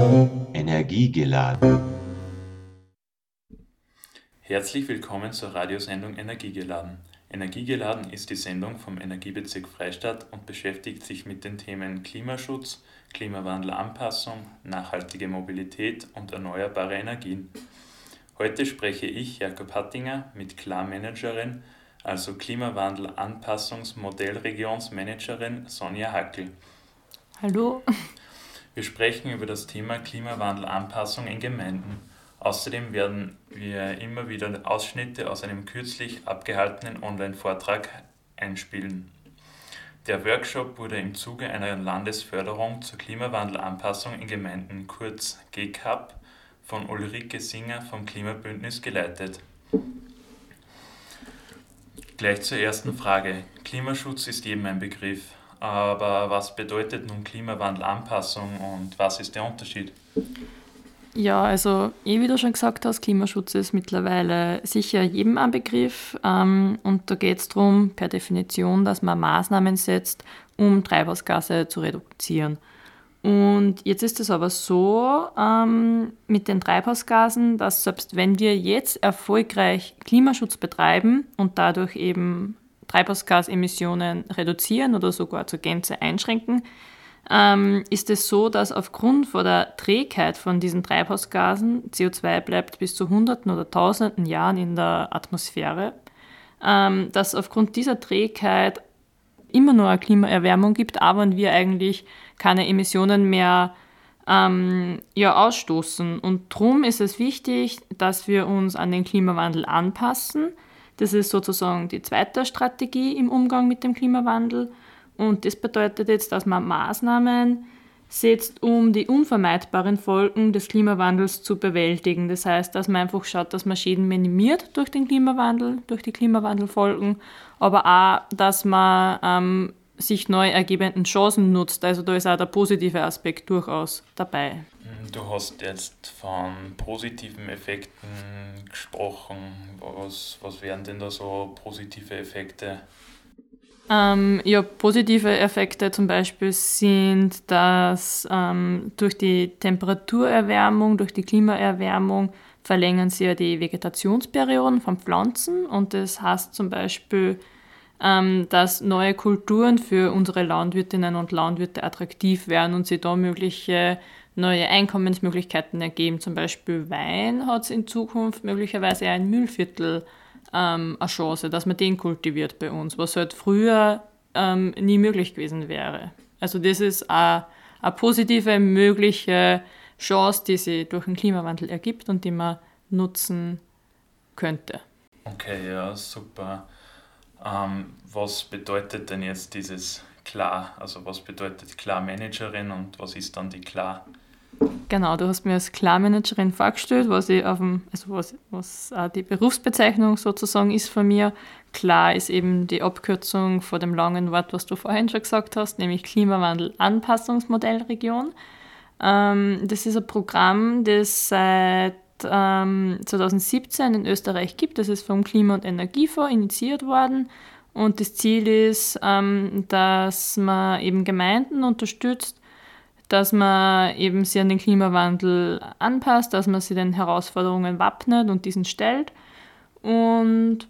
Energiegeladen. Herzlich willkommen zur Radiosendung Energiegeladen. Energiegeladen ist die Sendung vom Energiebezirk Freistadt und beschäftigt sich mit den Themen Klimaschutz, Klimawandelanpassung, nachhaltige Mobilität und erneuerbare Energien. Heute spreche ich, Jakob Hattinger, mit Klarmanagerin, also Klimawandel-Anpassungs-Modellregionsmanagerin Sonja Hackel. Hallo. Wir sprechen über das Thema Klimawandelanpassung in Gemeinden. Außerdem werden wir immer wieder Ausschnitte aus einem kürzlich abgehaltenen Online-Vortrag einspielen. Der Workshop wurde im Zuge einer Landesförderung zur Klimawandelanpassung in Gemeinden, kurz GCAP, von Ulrike Singer vom Klimabündnis geleitet. Gleich zur ersten Frage. Klimaschutz ist jedem ein Begriff. Aber was bedeutet nun Klimawandelanpassung und was ist der Unterschied? Ja, also eh wie du schon gesagt hast, Klimaschutz ist mittlerweile sicher jedem ein Begriff. Ähm, und da geht es darum, per Definition, dass man Maßnahmen setzt, um Treibhausgase zu reduzieren. Und jetzt ist es aber so ähm, mit den Treibhausgasen, dass selbst wenn wir jetzt erfolgreich Klimaschutz betreiben und dadurch eben Treibhausgasemissionen reduzieren oder sogar zur Gänze einschränken, ähm, ist es so, dass aufgrund von der Trägheit von diesen Treibhausgasen CO2 bleibt bis zu Hunderten oder Tausenden Jahren in der Atmosphäre, ähm, dass aufgrund dieser Trägheit immer nur eine Klimaerwärmung gibt, aber wir eigentlich keine Emissionen mehr ähm, ja, ausstoßen. Und darum ist es wichtig, dass wir uns an den Klimawandel anpassen. Das ist sozusagen die zweite Strategie im Umgang mit dem Klimawandel. Und das bedeutet jetzt, dass man Maßnahmen setzt, um die unvermeidbaren Folgen des Klimawandels zu bewältigen. Das heißt, dass man einfach schaut, dass man Schäden minimiert durch den Klimawandel, durch die Klimawandelfolgen, aber auch, dass man ähm, sich neu ergebenden Chancen nutzt. Also da ist auch der positive Aspekt durchaus dabei. Du hast jetzt von positiven Effekten gesprochen. Was, was wären denn da so positive Effekte? Ähm, ja, positive Effekte zum Beispiel sind, dass ähm, durch die Temperaturerwärmung, durch die Klimaerwärmung verlängern sie ja die Vegetationsperioden von Pflanzen und das heißt zum Beispiel, ähm, dass neue Kulturen für unsere Landwirtinnen und Landwirte attraktiv werden und sie da mögliche neue Einkommensmöglichkeiten ergeben. Zum Beispiel Wein hat es in Zukunft möglicherweise ein Müllviertel ähm, eine Chance, dass man den kultiviert bei uns, was halt früher ähm, nie möglich gewesen wäre. Also das ist eine, positive mögliche Chance, die sich durch den Klimawandel ergibt und die man nutzen könnte. Okay, ja, super. Ähm, was bedeutet denn jetzt dieses Klar? Also was bedeutet Klar-Managerin und was ist dann die Klar? Genau, du hast mir als Klarmanagerin vorgestellt, was ich auf dem, also was, was die Berufsbezeichnung sozusagen ist von mir. Klar ist eben die Abkürzung vor dem langen Wort, was du vorhin schon gesagt hast, nämlich Klimawandel-Anpassungsmodellregion. Ähm, das ist ein Programm, das seit ähm, 2017 in Österreich gibt. Das ist vom Klima- und Energiefonds initiiert worden. Und das Ziel ist, ähm, dass man eben Gemeinden unterstützt, dass man eben sich an den Klimawandel anpasst, dass man sich den Herausforderungen wappnet und diesen stellt. Und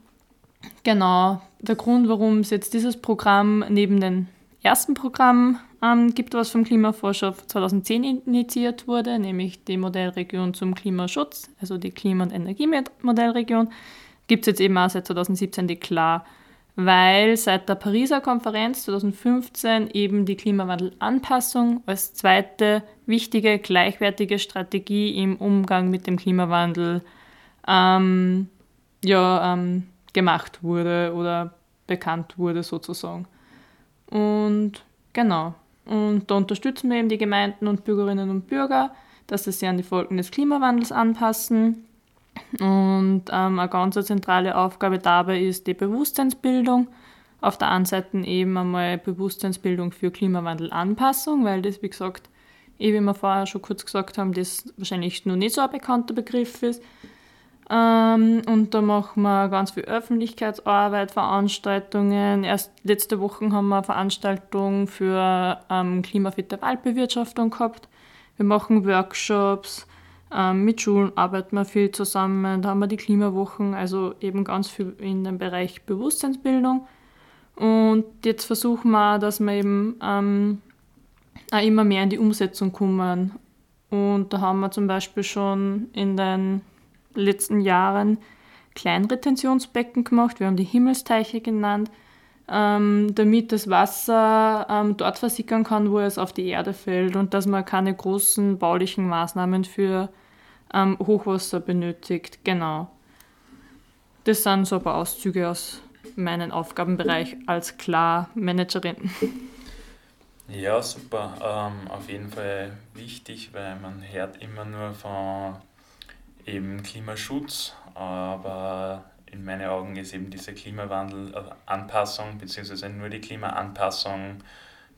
genau, der Grund, warum es jetzt dieses Programm neben dem ersten Programm ähm, gibt, was vom Klimaforscher 2010 initiiert wurde, nämlich die Modellregion zum Klimaschutz, also die Klima- und Energiemodellregion, gibt es jetzt eben auch seit 2017 die Klar- weil seit der Pariser Konferenz 2015 eben die Klimawandelanpassung als zweite wichtige, gleichwertige Strategie im Umgang mit dem Klimawandel ähm, ja, ähm, gemacht wurde oder bekannt wurde sozusagen. Und genau, und da unterstützen wir eben die Gemeinden und Bürgerinnen und Bürger, dass sie sich an die Folgen des Klimawandels anpassen und ähm, eine ganz zentrale Aufgabe dabei ist die Bewusstseinsbildung. Auf der einen Seite eben einmal Bewusstseinsbildung für Klimawandelanpassung, weil das, wie gesagt, eh wie wir vorher schon kurz gesagt haben, das wahrscheinlich noch nicht so ein bekannter Begriff ist. Ähm, und da machen wir ganz viel Öffentlichkeitsarbeit, Veranstaltungen. Erst letzte Woche haben wir eine Veranstaltung für ähm, klimafitte Waldbewirtschaftung gehabt. Wir machen Workshops, ähm, mit Schulen arbeiten wir viel zusammen, da haben wir die Klimawochen, also eben ganz viel in dem Bereich Bewusstseinsbildung. Und jetzt versuchen wir, dass wir eben ähm, auch immer mehr in die Umsetzung kommen. Und da haben wir zum Beispiel schon in den letzten Jahren Kleinretentionsbecken gemacht. Wir haben die Himmelsteiche genannt, ähm, damit das Wasser ähm, dort versickern kann, wo es auf die Erde fällt und dass man keine großen baulichen Maßnahmen für ähm, Hochwasser benötigt. Genau. Das sind so ein paar Auszüge aus meinem Aufgabenbereich als Klar-Managerin. Ja, super. Ähm, auf jeden Fall wichtig, weil man hört immer nur von eben Klimaschutz, aber in meinen Augen ist eben diese Klimawandelanpassung bzw. nur die Klimaanpassung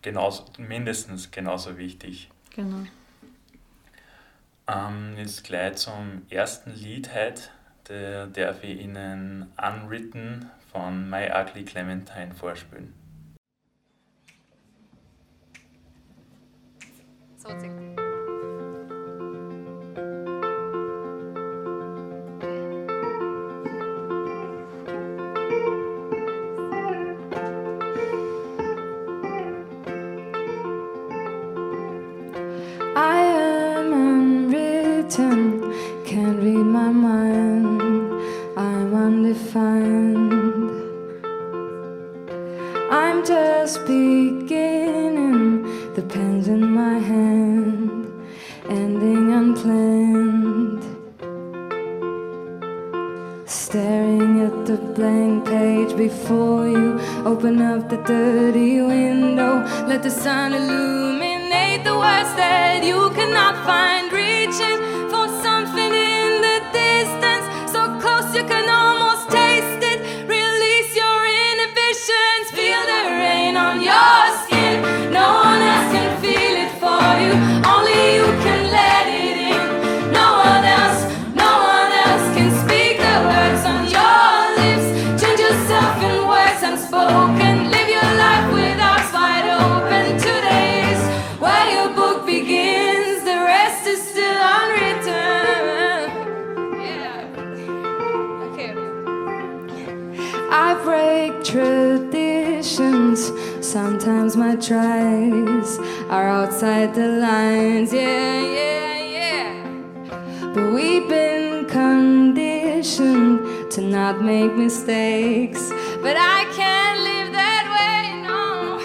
genauso, mindestens genauso wichtig. Genau. Ähm, jetzt gleich zum ersten Lied heute. Der darf ich Ihnen Unwritten von My Ugly Clementine vorspielen. So, Sometimes my tries are outside the lines, yeah, yeah, yeah. But we've been conditioned to not make mistakes, but I can't live that way, no.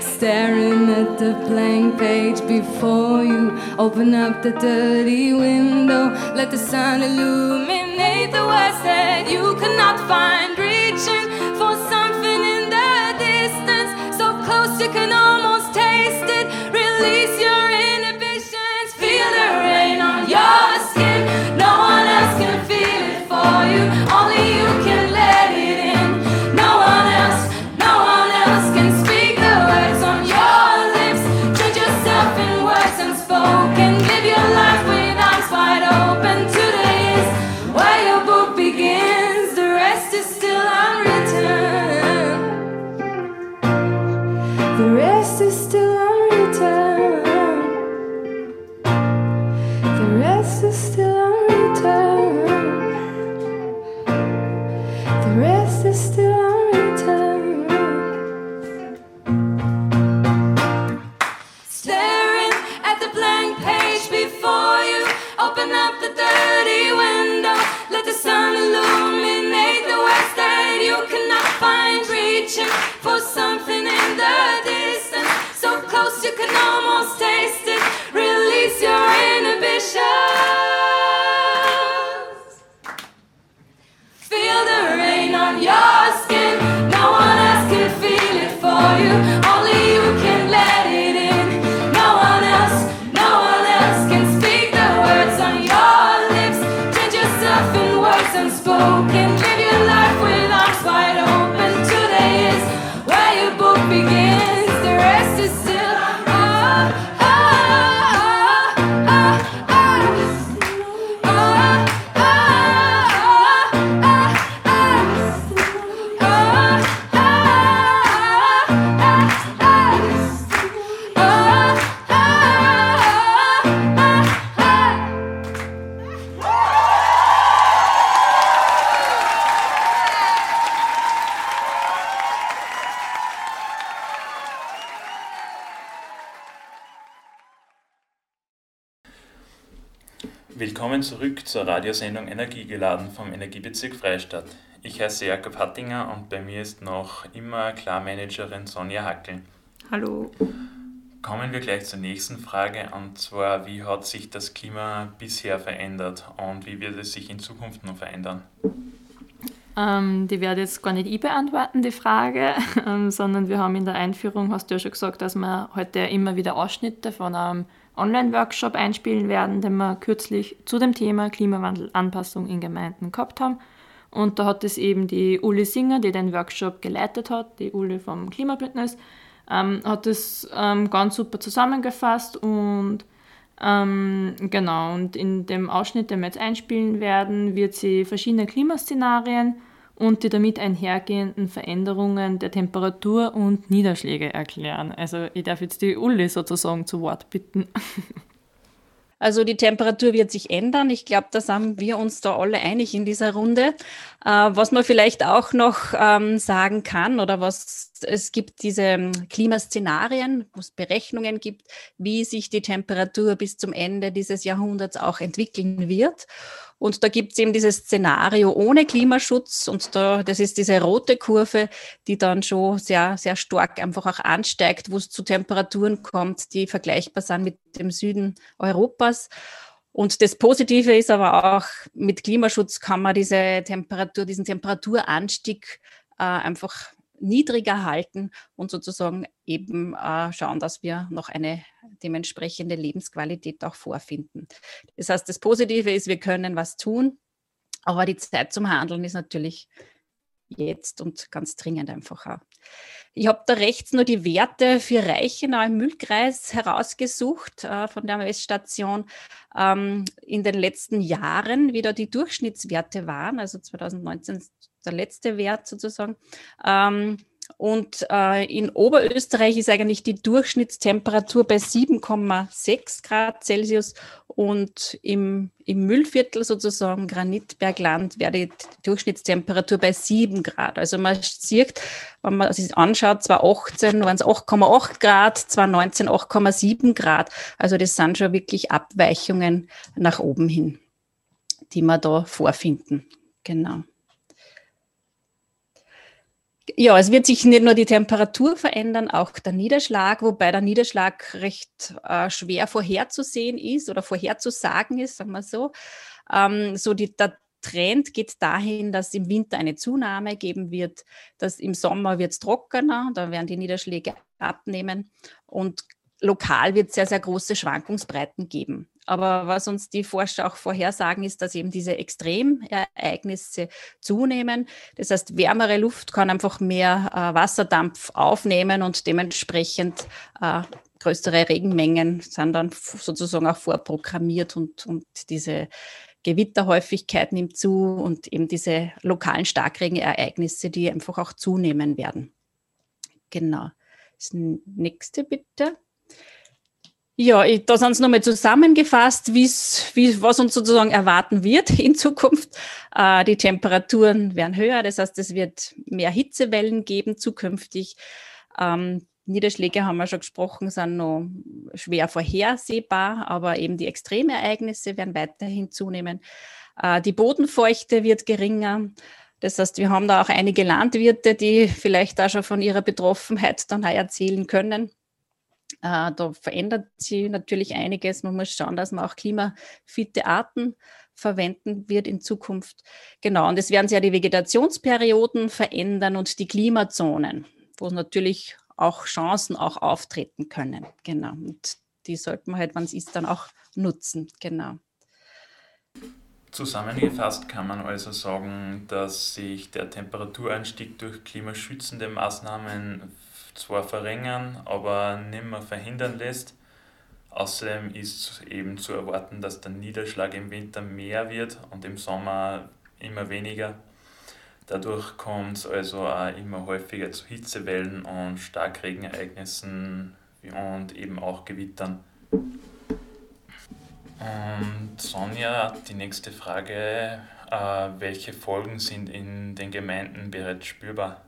Staring at the blank page before you, open up the dirty window, let the sun illuminate the words that you cannot find. sakın you can almost taste it. Release your inhibitions. Feel the rain on your zur Radiosendung Energiegeladen vom Energiebezirk Freistadt. Ich heiße Jakob Hattinger und bei mir ist noch immer Klarmanagerin Sonja Hackel. Hallo. Kommen wir gleich zur nächsten Frage und zwar, wie hat sich das Klima bisher verändert und wie wird es sich in Zukunft noch verändern? Ähm, die werde jetzt gar nicht ich beantworten, die Frage, ähm, sondern wir haben in der Einführung, hast du ja schon gesagt, dass wir heute immer wieder Ausschnitte von einem Online-Workshop einspielen werden, den wir kürzlich zu dem Thema Klimawandelanpassung in Gemeinden gehabt haben. Und da hat es eben die Uli Singer, die den Workshop geleitet hat, die Uli vom Klimabündnis, ähm, hat es ähm, ganz super zusammengefasst und ähm, genau, und in dem Ausschnitt, den wir jetzt einspielen werden, wird sie verschiedene Klimaszenarien und die damit einhergehenden Veränderungen der Temperatur und Niederschläge erklären. Also ich darf jetzt die Uli sozusagen zu Wort bitten. Also die Temperatur wird sich ändern. Ich glaube, da sind wir uns da alle einig in dieser Runde. Äh, was man vielleicht auch noch ähm, sagen kann oder was es gibt diese ähm, Klimaszenarien, wo es Berechnungen gibt, wie sich die Temperatur bis zum Ende dieses Jahrhunderts auch entwickeln wird. Und da gibt es eben dieses Szenario ohne Klimaschutz und da, das ist diese rote Kurve, die dann schon sehr, sehr stark einfach auch ansteigt, wo es zu Temperaturen kommt, die vergleichbar sind mit dem Süden Europas. Und das Positive ist aber auch, mit Klimaschutz kann man diese Temperatur, diesen Temperaturanstieg äh, einfach niedriger halten und sozusagen eben äh, schauen, dass wir noch eine dementsprechende Lebensqualität auch vorfinden. Das heißt, das Positive ist, wir können was tun, aber die Zeit zum Handeln ist natürlich jetzt und ganz dringend einfach auch. Ich habe da rechts nur die Werte für Reichenau im Müllkreis herausgesucht äh, von der Messstation ähm, in den letzten Jahren, wie da die Durchschnittswerte waren. Also 2019 der letzte Wert sozusagen. Ähm, und äh, in Oberösterreich ist eigentlich die Durchschnittstemperatur bei 7,6 Grad Celsius und im, im Müllviertel sozusagen Granitbergland wäre die Durchschnittstemperatur bei 7 Grad. Also man sieht, wenn man sich anschaut, 2018 waren es 8,8 Grad, 2019 8,7 Grad. Also das sind schon wirklich Abweichungen nach oben hin, die wir da vorfinden. Genau. Ja, es wird sich nicht nur die Temperatur verändern, auch der Niederschlag, wobei der Niederschlag recht äh, schwer vorherzusehen ist oder vorherzusagen ist, sagen wir so. Ähm, so die, der Trend geht dahin, dass im Winter eine Zunahme geben wird, dass im Sommer wird es trockener, da werden die Niederschläge abnehmen und lokal wird es sehr, sehr große Schwankungsbreiten geben. Aber was uns die Forscher auch vorhersagen, ist, dass eben diese Extremereignisse zunehmen. Das heißt, wärmere Luft kann einfach mehr äh, Wasserdampf aufnehmen und dementsprechend äh, größere Regenmengen sind dann sozusagen auch vorprogrammiert und, und diese Gewitterhäufigkeit nimmt zu und eben diese lokalen Starkregenereignisse, die einfach auch zunehmen werden. Genau. Das nächste bitte. Ja, ich, da sind es nochmal zusammengefasst, wie's, wie, was uns sozusagen erwarten wird in Zukunft. Äh, die Temperaturen werden höher, das heißt, es wird mehr Hitzewellen geben zukünftig. Ähm, Niederschläge haben wir schon gesprochen, sind noch schwer vorhersehbar, aber eben die Extremereignisse werden weiterhin zunehmen. Äh, die Bodenfeuchte wird geringer. Das heißt, wir haben da auch einige Landwirte, die vielleicht da schon von ihrer Betroffenheit dann erzählen können. Äh, da verändert sich natürlich einiges. Man muss schauen, dass man auch klimafitte Arten verwenden wird in Zukunft. Genau, und es werden sich ja die Vegetationsperioden verändern und die Klimazonen, wo natürlich auch Chancen auch auftreten können. Genau, und die sollte man halt, wenn es ist, dann auch nutzen. Genau. Zusammengefasst kann man also sagen, dass sich der Temperaturanstieg durch klimaschützende Maßnahmen zwar verringern, aber nicht mehr verhindern lässt. Außerdem ist eben zu erwarten, dass der Niederschlag im Winter mehr wird und im Sommer immer weniger. Dadurch kommt es also auch immer häufiger zu Hitzewellen und Starkregenereignissen und eben auch Gewittern. Und Sonja, die nächste Frage, äh, welche Folgen sind in den Gemeinden bereits spürbar?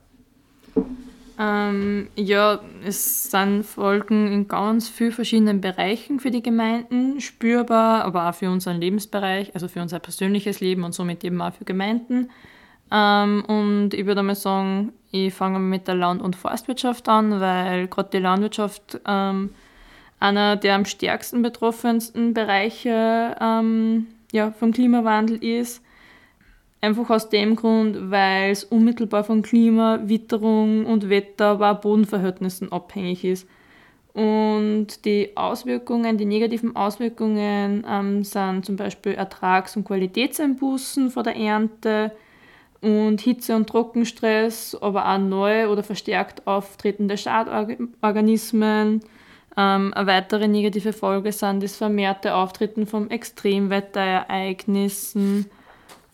Ähm, ja, es sind Folgen in ganz vielen verschiedenen Bereichen für die Gemeinden spürbar, aber auch für unseren Lebensbereich, also für unser persönliches Leben und somit eben auch für Gemeinden. Ähm, und ich würde mal sagen, ich fange mit der Land- und Forstwirtschaft an, weil gerade die Landwirtschaft ähm, einer der am stärksten betroffensten Bereiche ähm, ja, vom Klimawandel ist. Einfach aus dem Grund, weil es unmittelbar von Klima, Witterung und Wetter, aber auch Bodenverhältnissen abhängig ist. Und die Auswirkungen, die negativen Auswirkungen ähm, sind zum Beispiel Ertrags- und Qualitätseinbußen vor der Ernte und Hitze- und Trockenstress, aber auch neu oder verstärkt auftretende Schadorganismen. Ähm, eine weitere negative Folge sind das vermehrte Auftreten von Extremwetterereignissen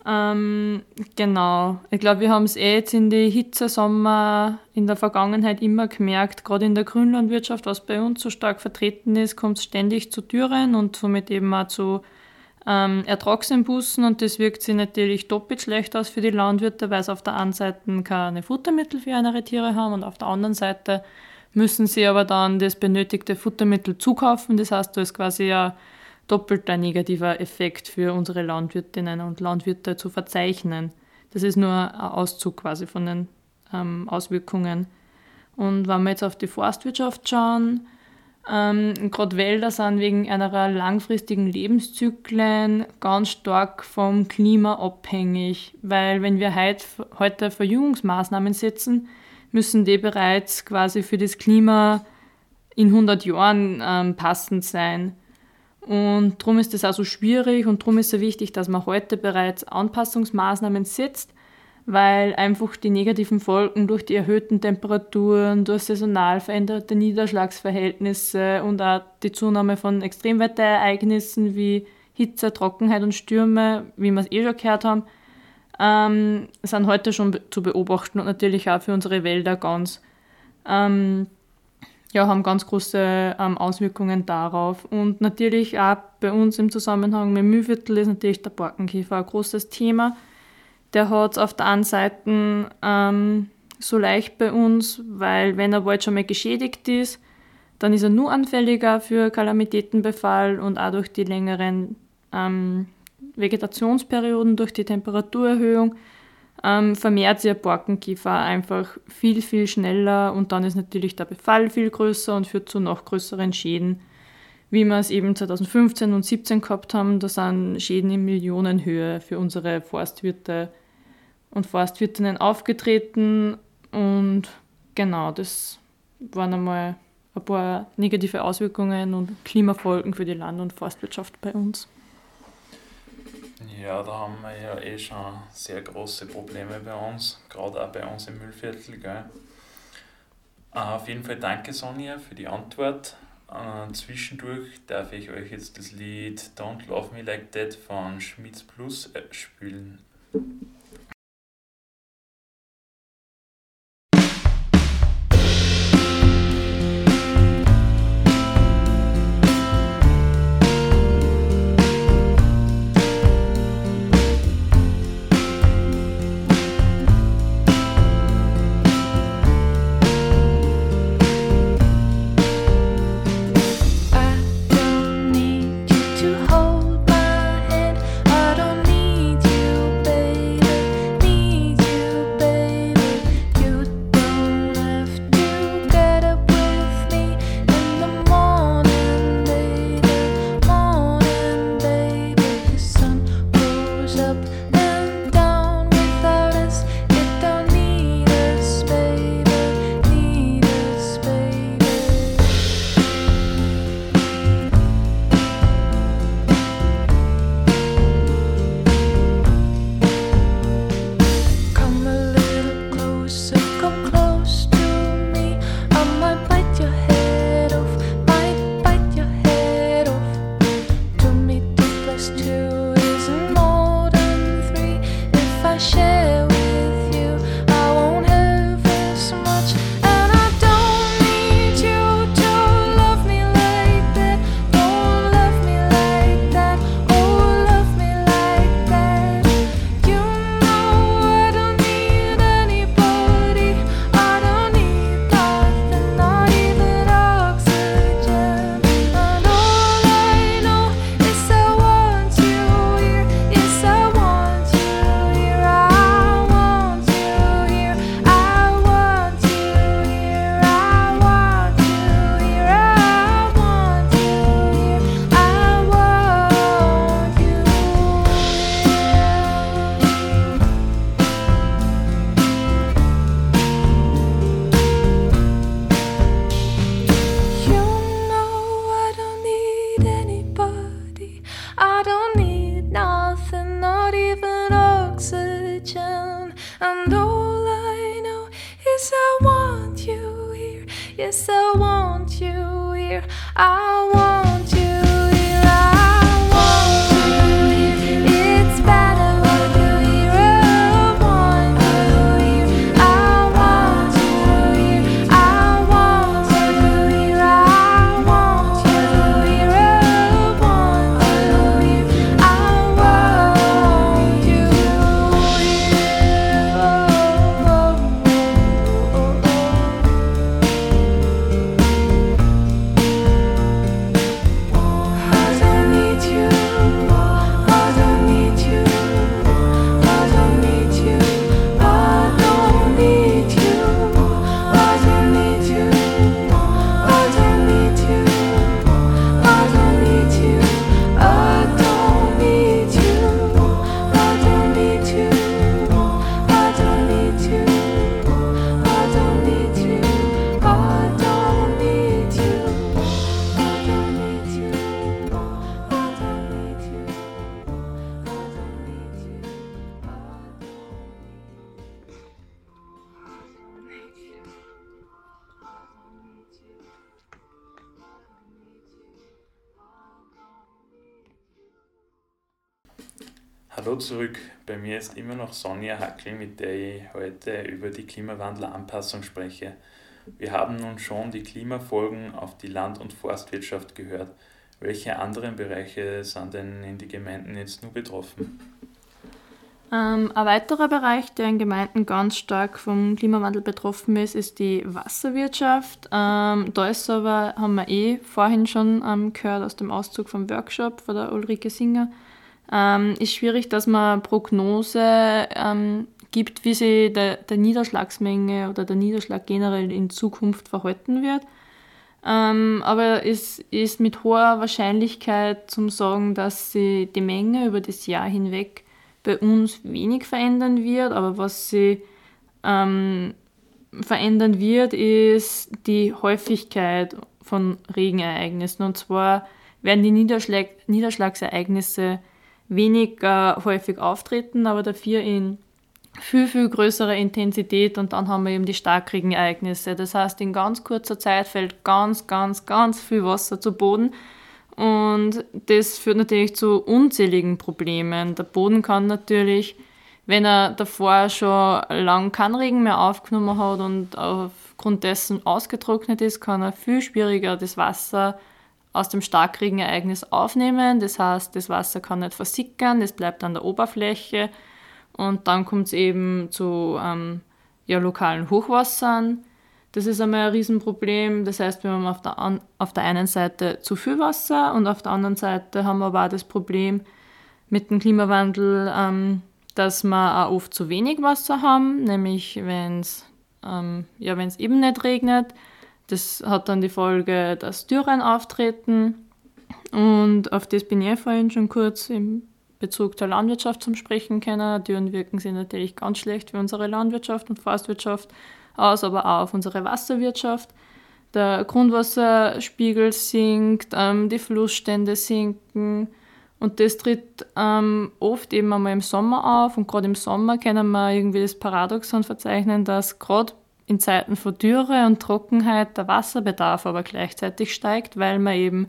ähm, genau. Ich glaube, wir haben es eh jetzt in die Hitzesommer in der Vergangenheit immer gemerkt, gerade in der Grünlandwirtschaft, was bei uns so stark vertreten ist, kommt es ständig zu Dürren und somit eben auch zu ähm, Ertragseinbußen und das wirkt sich natürlich doppelt schlecht aus für die Landwirte, weil sie auf der einen Seite keine Futtermittel für ihre Tiere haben und auf der anderen Seite müssen sie aber dann das benötigte Futtermittel zukaufen. Das heißt, da ist quasi ja doppelter negativer Effekt für unsere Landwirtinnen und Landwirte zu verzeichnen. Das ist nur ein Auszug quasi von den ähm, Auswirkungen. Und wenn wir jetzt auf die Forstwirtschaft schauen, ähm, gerade Wälder sind wegen einer langfristigen Lebenszyklen ganz stark vom Klima abhängig, weil wenn wir heut, heute Verjüngungsmaßnahmen setzen, müssen die bereits quasi für das Klima in 100 Jahren ähm, passend sein. Und darum ist es auch so schwierig und darum ist es so wichtig, dass man heute bereits Anpassungsmaßnahmen setzt, weil einfach die negativen Folgen durch die erhöhten Temperaturen, durch saisonal veränderte Niederschlagsverhältnisse und auch die Zunahme von Extremwetterereignissen wie Hitze, Trockenheit und Stürme, wie wir es eh schon gehört haben, ähm, sind heute schon zu beobachten und natürlich auch für unsere Wälder ganz. Ähm, ja, haben ganz große ähm, Auswirkungen darauf. Und natürlich auch bei uns im Zusammenhang mit Mühviertel ist natürlich der Borkenkäfer ein großes Thema. Der hat es auf der einen Seite ähm, so leicht bei uns, weil wenn der Wald schon mal geschädigt ist, dann ist er nur anfälliger für Kalamitätenbefall und auch durch die längeren ähm, Vegetationsperioden, durch die Temperaturerhöhung ähm, vermehrt sich ein Borkenkiefer einfach viel, viel schneller und dann ist natürlich der Befall viel größer und führt zu noch größeren Schäden, wie wir es eben 2015 und 2017 gehabt haben. Da sind Schäden in Millionenhöhe für unsere Forstwirte und Forstwirtinnen aufgetreten und genau, das waren einmal ein paar negative Auswirkungen und Klimafolgen für die Land- und Forstwirtschaft bei uns. Ja, da haben wir ja eh schon sehr große Probleme bei uns, gerade auch bei uns im Müllviertel. Gell? Uh, auf jeden Fall danke Sonja für die Antwort. Uh, zwischendurch darf ich euch jetzt das Lied Don't Love Me Like That von Schmitz Plus äh, spielen. Hackel, mit der ich heute über die Klimawandelanpassung spreche. Wir haben nun schon die Klimafolgen auf die Land- und Forstwirtschaft gehört. Welche anderen Bereiche sind denn in den Gemeinden jetzt nur betroffen? Ähm, ein weiterer Bereich, der in Gemeinden ganz stark vom Klimawandel betroffen ist, ist die Wasserwirtschaft. Ähm, da ist aber, haben wir eh vorhin schon ähm, gehört aus dem Auszug vom Workshop von der Ulrike Singer, ähm, ist schwierig, dass man Prognose ähm, gibt, wie sich der, der, Niederschlagsmenge oder der Niederschlag generell in Zukunft verhalten wird. Ähm, aber es ist mit hoher Wahrscheinlichkeit zum sagen, dass sich die Menge über das Jahr hinweg bei uns wenig verändern wird. Aber was sie ähm, verändern wird, ist die Häufigkeit von Regenereignissen. Und zwar werden die Niederschlag Niederschlagsereignisse weniger häufig auftreten, aber dafür in viel, viel größerer Intensität und dann haben wir eben die Starkregenereignisse. Das heißt, in ganz kurzer Zeit fällt ganz, ganz, ganz viel Wasser zu Boden und das führt natürlich zu unzähligen Problemen. Der Boden kann natürlich, wenn er davor schon lang keinen Regen mehr aufgenommen hat und aufgrund dessen ausgetrocknet ist, kann er viel schwieriger das Wasser aus dem Starkregenereignis aufnehmen. Das heißt, das Wasser kann nicht versickern, das bleibt an der Oberfläche und dann kommt es eben zu ähm, ja, lokalen Hochwassern. Das ist einmal ein Riesenproblem. Das heißt, wir haben auf der, an, auf der einen Seite zu viel Wasser und auf der anderen Seite haben wir aber auch das Problem mit dem Klimawandel, ähm, dass wir auch oft zu wenig Wasser haben, nämlich wenn es ähm, ja, eben nicht regnet das hat dann die Folge, dass Dürren auftreten. Und auf das bin ich vorhin schon kurz im Bezug zur Landwirtschaft zum Sprechen können. Dürren wirken sich natürlich ganz schlecht für unsere Landwirtschaft und Forstwirtschaft aus, aber auch auf unsere Wasserwirtschaft. Der Grundwasserspiegel sinkt, ähm, die Flussstände sinken und das tritt ähm, oft eben einmal im Sommer auf und gerade im Sommer können wir irgendwie das Paradoxon verzeichnen, dass gerade in Zeiten von Dürre und Trockenheit der Wasserbedarf aber gleichzeitig steigt, weil man eben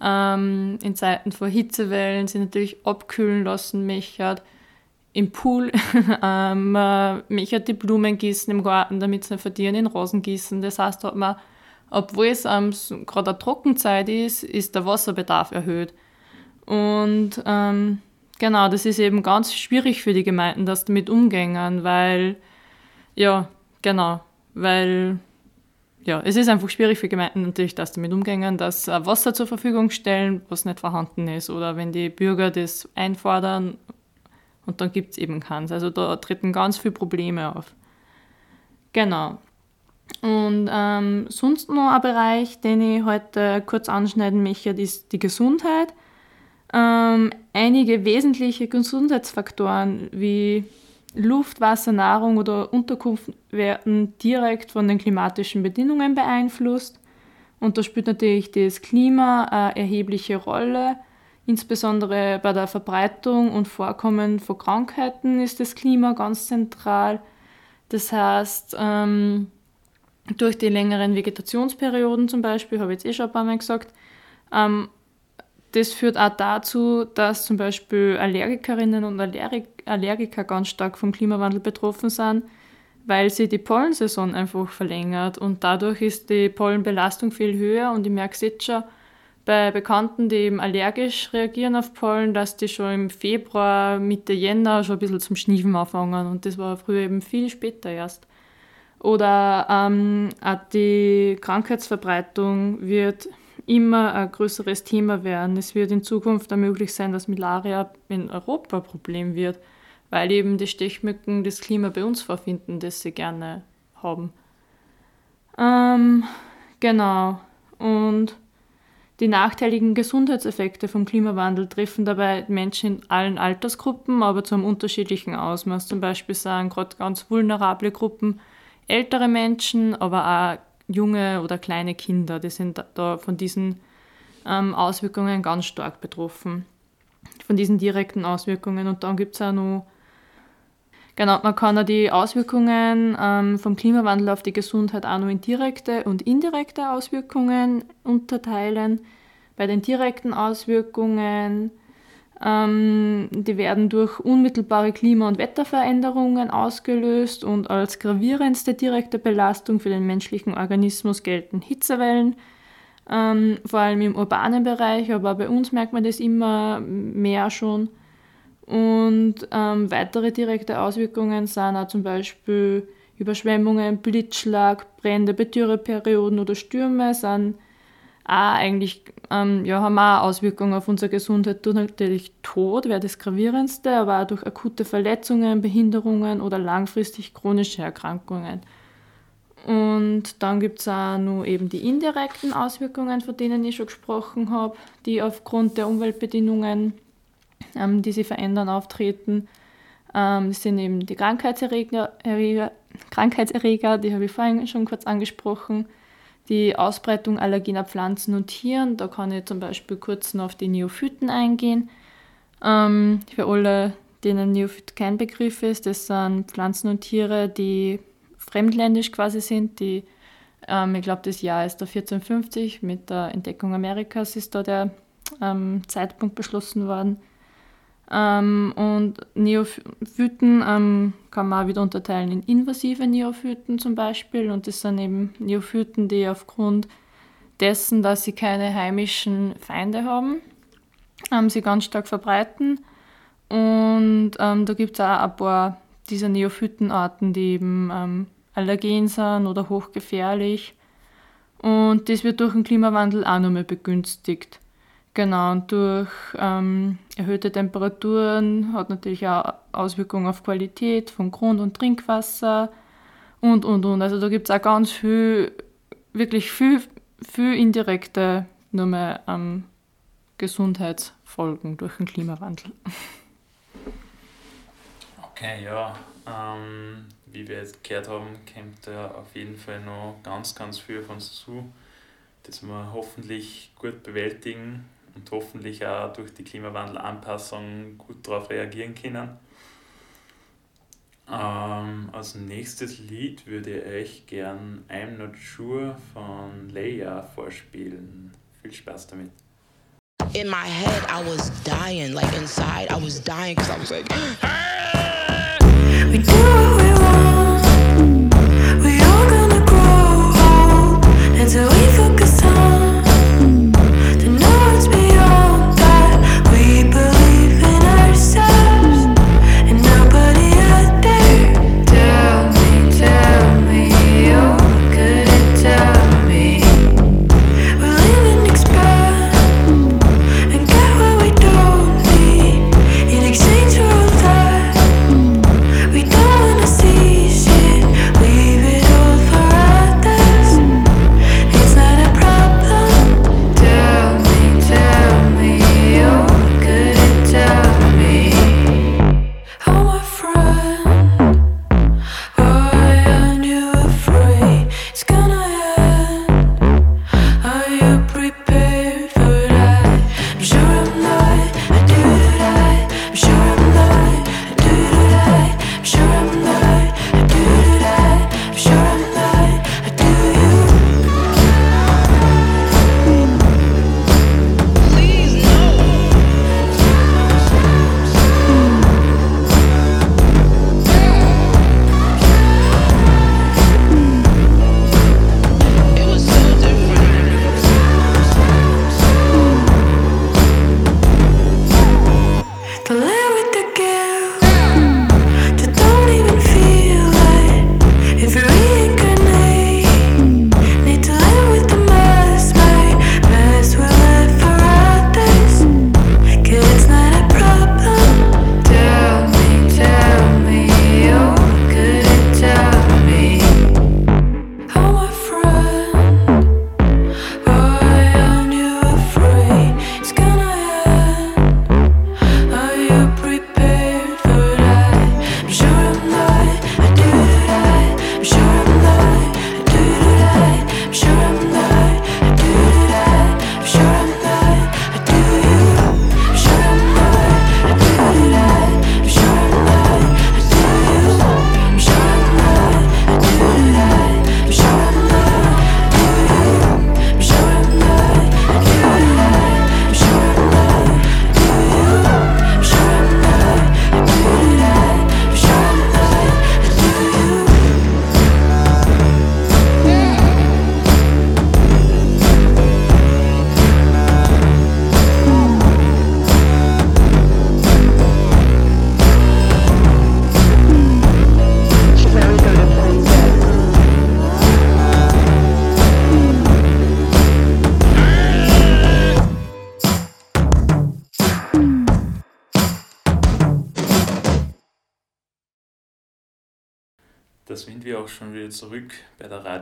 ähm, in Zeiten von Hitzewellen sich natürlich abkühlen lassen möchte. Im Pool ähm, man möchte die Blumen gießen im Garten, damit sie nicht verdienen, in Rosen gießen. Das heißt, hat man, obwohl es ähm, gerade eine Trockenzeit ist, ist der Wasserbedarf erhöht. Und ähm, genau, das ist eben ganz schwierig für die Gemeinden, das damit umgehen, weil ja, genau, weil ja, es ist einfach schwierig für Gemeinden natürlich, dass damit umgehen, dass Wasser zur Verfügung stellen, was nicht vorhanden ist, oder wenn die Bürger das einfordern und dann gibt es eben keins. Also da treten ganz viele Probleme auf. Genau. Und ähm, sonst noch ein Bereich, den ich heute kurz anschneiden möchte, ist die Gesundheit. Ähm, einige wesentliche Gesundheitsfaktoren wie Luft, Wasser, Nahrung oder Unterkunft werden direkt von den klimatischen Bedingungen beeinflusst. Und da spielt natürlich das Klima eine erhebliche Rolle. Insbesondere bei der Verbreitung und Vorkommen von Krankheiten ist das Klima ganz zentral. Das heißt, ähm, durch die längeren Vegetationsperioden zum Beispiel, habe ich jetzt eh schon ein paar Mal gesagt, ähm, das führt auch dazu, dass zum Beispiel Allergikerinnen und Allergiker ganz stark vom Klimawandel betroffen sind, weil sie die Pollensaison einfach verlängert. Und dadurch ist die Pollenbelastung viel höher. Und ich merke es jetzt schon bei Bekannten, die eben allergisch reagieren auf Pollen, dass die schon im Februar, Mitte Jänner schon ein bisschen zum Schniefen anfangen. Und das war früher eben viel später erst. Oder ähm, die Krankheitsverbreitung wird immer ein größeres Thema werden. Es wird in Zukunft möglich sein, dass Malaria in Europa ein Problem wird, weil eben die Stechmücken das Klima bei uns vorfinden, das sie gerne haben. Ähm, genau. Und die nachteiligen Gesundheitseffekte vom Klimawandel treffen dabei Menschen in allen Altersgruppen, aber zu einem unterschiedlichen Ausmaß. Zum Beispiel sagen gerade ganz vulnerable Gruppen ältere Menschen, aber auch junge oder kleine Kinder, die sind da von diesen ähm, Auswirkungen ganz stark betroffen, von diesen direkten Auswirkungen. Und dann gibt es auch noch, genau, man kann auch die Auswirkungen ähm, vom Klimawandel auf die Gesundheit auch noch in direkte und indirekte Auswirkungen unterteilen. Bei den direkten Auswirkungen ähm, die werden durch unmittelbare Klima- und Wetterveränderungen ausgelöst und als gravierendste direkte Belastung für den menschlichen Organismus gelten Hitzewellen, ähm, vor allem im urbanen Bereich, aber bei uns merkt man das immer mehr schon. Und ähm, weitere direkte Auswirkungen sind auch zum Beispiel Überschwemmungen, Blitzschlag, Brände bei Dürreperioden oder Stürme, sind eigentlich ähm, ja, haben auch Auswirkungen auf unsere Gesundheit. Durch natürlich Tod wäre das gravierendste, aber auch durch akute Verletzungen, Behinderungen oder langfristig chronische Erkrankungen. Und dann gibt es auch noch eben die indirekten Auswirkungen, von denen ich schon gesprochen habe, die aufgrund der Umweltbedingungen, ähm, die sich verändern, auftreten. Ähm, das sind eben die Krankheitserreger, Erreger, Krankheitserreger, die habe ich vorhin schon kurz angesprochen die Ausbreitung allergener Pflanzen und Tieren. Da kann ich zum Beispiel kurz noch auf die Neophyten eingehen. Ähm, für alle, denen Neophyt kein Begriff ist, das sind Pflanzen und Tiere, die fremdländisch quasi sind. Die, ähm, ich glaube, das Jahr ist da 1450, mit der Entdeckung Amerikas ist da der ähm, Zeitpunkt beschlossen worden. Ähm, und Neophyten ähm, kann man auch wieder unterteilen in invasive Neophyten zum Beispiel. Und das sind eben Neophyten, die aufgrund dessen, dass sie keine heimischen Feinde haben, ähm, sie ganz stark verbreiten. Und ähm, da gibt es auch ein paar dieser Neophytenarten, die eben ähm, allergen sind oder hochgefährlich. Und das wird durch den Klimawandel auch nochmal begünstigt. Genau, und durch ähm, erhöhte Temperaturen hat natürlich auch Auswirkungen auf Qualität von Grund- und Trinkwasser und, und, und. Also da gibt es auch ganz viel, wirklich viel, viel indirekte nur mehr ähm, Gesundheitsfolgen durch den Klimawandel. Okay, ja. Ähm, wie wir jetzt gehört haben, kommt da auf jeden Fall noch ganz, ganz viel auf uns zu, das wir hoffentlich gut bewältigen und hoffentlich auch durch die Klimawandelanpassung gut darauf reagieren können. Ähm, als nächstes Lied würde ich euch gern I'm Not Sure von Leia vorspielen. Viel Spaß damit. In my head I was dying, like inside I was dying because I was like We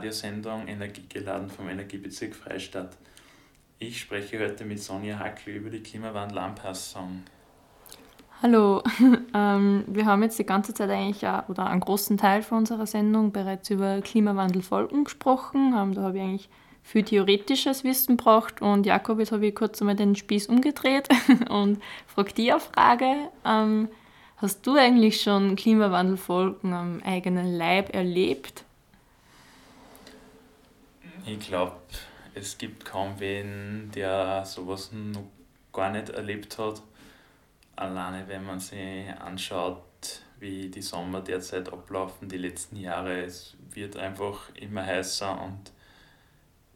Radiosendung Energiegeladen vom Energiebezirk Freistadt. Ich spreche heute mit Sonja Hackl über die Klimawandelanpassung. Hallo, ähm, wir haben jetzt die ganze Zeit eigentlich auch, oder einen großen Teil von unserer Sendung bereits über Klimawandelfolgen gesprochen. Ähm, da habe ich eigentlich viel theoretisches Wissen braucht und Jakob, jetzt habe ich kurz einmal den Spieß umgedreht und frage dich eine Frage. Ähm, Hast du eigentlich schon Klimawandelfolgen am eigenen Leib erlebt? Ich glaube, es gibt kaum wen, der sowas noch gar nicht erlebt hat. Alleine wenn man sich anschaut, wie die Sommer derzeit ablaufen, die letzten Jahre, es wird einfach immer heißer und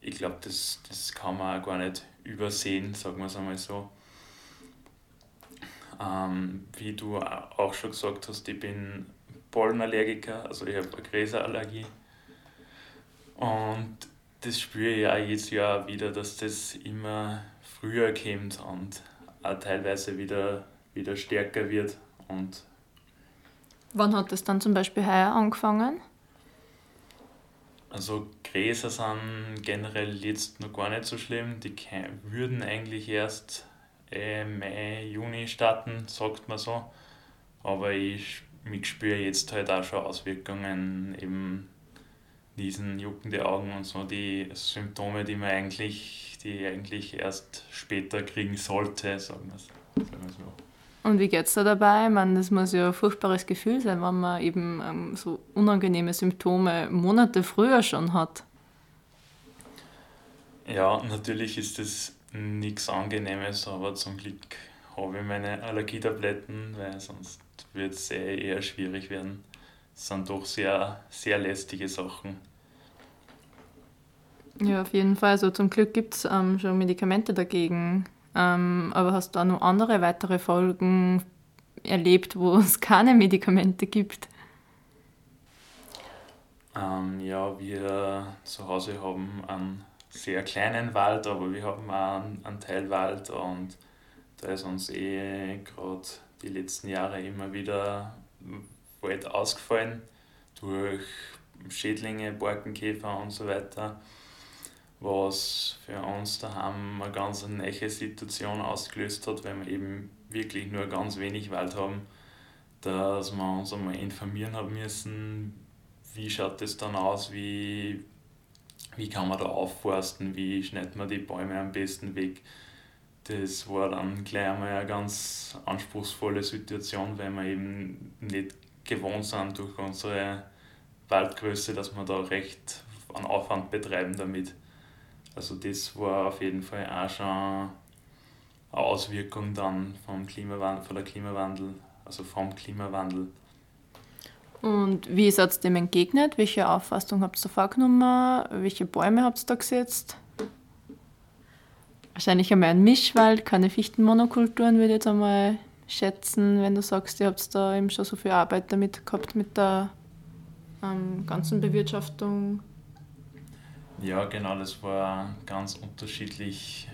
ich glaube, das, das kann man auch gar nicht übersehen, sagen wir es einmal so. Ähm, wie du auch schon gesagt hast, ich bin Pollenallergiker, also ich habe eine Gräserallergie. Und das spüre ich auch jedes Jahr wieder, dass das immer früher kommt und auch teilweise wieder, wieder stärker wird. Und Wann hat das dann zum Beispiel heuer angefangen? Also Gräser sind generell jetzt noch gar nicht so schlimm. Die würden eigentlich erst äh, Mai, Juni starten, sagt man so. Aber ich, ich spüre jetzt halt auch schon Auswirkungen, eben diesen juckende Augen und so, die Symptome, die man eigentlich, die eigentlich erst später kriegen sollte, sagen wir so. Und wie geht es da dabei? Ich meine, das muss ja ein furchtbares Gefühl sein, wenn man eben ähm, so unangenehme Symptome Monate früher schon hat. Ja, natürlich ist das nichts Angenehmes, aber zum Glück habe ich meine Allergietabletten, weil sonst wird es eher schwierig werden. Sind doch sehr, sehr lästige Sachen. Ja, auf jeden Fall. Also zum Glück gibt es ähm, schon Medikamente dagegen. Ähm, aber hast du auch noch andere weitere Folgen erlebt, wo es keine Medikamente gibt? Ähm, ja, wir zu Hause haben einen sehr kleinen Wald, aber wir haben auch einen, einen Teilwald und da ist uns eh gerade die letzten Jahre immer wieder Wald ausgefallen durch Schädlinge, Borkenkäfer und so weiter, was für uns daheim eine ganz neue Situation ausgelöst hat, weil wir eben wirklich nur ganz wenig Wald haben, dass wir uns einmal informieren haben müssen, wie schaut das dann aus, wie wie kann man da aufforsten, wie schneidet man die Bäume am besten weg. Das war dann gleich einmal eine ganz anspruchsvolle Situation, weil wir eben nicht gewohnt sind durch unsere Waldgröße, dass wir da recht einen Aufwand betreiben damit. Also das war auf jeden Fall auch schon eine Auswirkung dann vom Klimawandel, von der Klimawandel, also vom Klimawandel. Und wie seid ihr dem entgegnet? Welche Auffassung habt ihr da vorgenommen? Welche Bäume habt ihr da gesetzt? Wahrscheinlich einmal ein Mischwald, keine Fichtenmonokulturen, würde ich jetzt einmal schätzen, wenn du sagst, ihr habt da eben schon so viel Arbeit damit gehabt mit der ähm, ganzen Bewirtschaftung. Ja, genau, das war ganz unterschiedlich.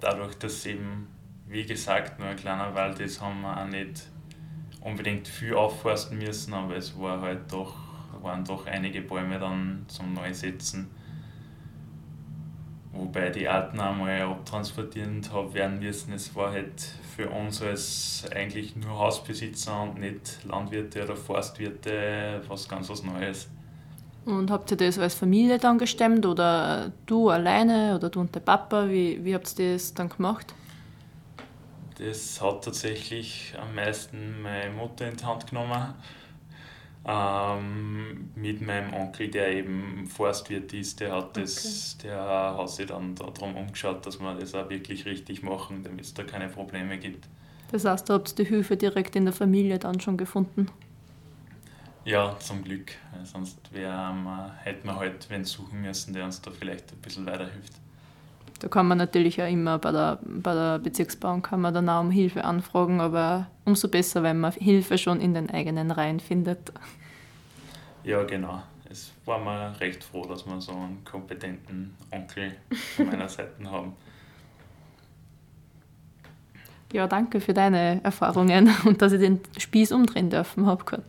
Dadurch, dass eben, wie gesagt, nur ein kleiner Wald ist, haben wir auch nicht unbedingt viel aufforsten müssen, aber es war halt doch, waren doch einige Bäume dann zum Neusetzen. Wobei die alten einmal abtransportiert haben werden müssen. Es war halt für uns als eigentlich nur Hausbesitzer und nicht Landwirte oder Forstwirte was ganz was Neues. Und habt ihr das als Familie dann gestemmt oder du alleine oder du und der Papa? Wie, wie habt ihr das dann gemacht? Das hat tatsächlich am meisten meine Mutter in die Hand genommen. Ähm, mit meinem Onkel, der eben Forstwirt ist, der hat, das, okay. der hat sich dann darum umgeschaut, dass wir das auch wirklich richtig machen, damit es da keine Probleme gibt. Das heißt, da habt ihr die Hilfe direkt in der Familie dann schon gefunden? Ja, zum Glück. Sonst wär, hätten wir halt wen suchen müssen, der uns da vielleicht ein bisschen weiterhilft. Da kann man natürlich auch immer bei der, bei der Bezirksbauernkammer dann auch um Hilfe anfragen, aber umso besser, wenn man Hilfe schon in den eigenen Reihen findet. Ja, genau. Es war mir recht froh, dass wir so einen kompetenten Onkel von meiner Seite haben. Ja, danke für deine Erfahrungen und dass ich den Spieß umdrehen dürfen habe.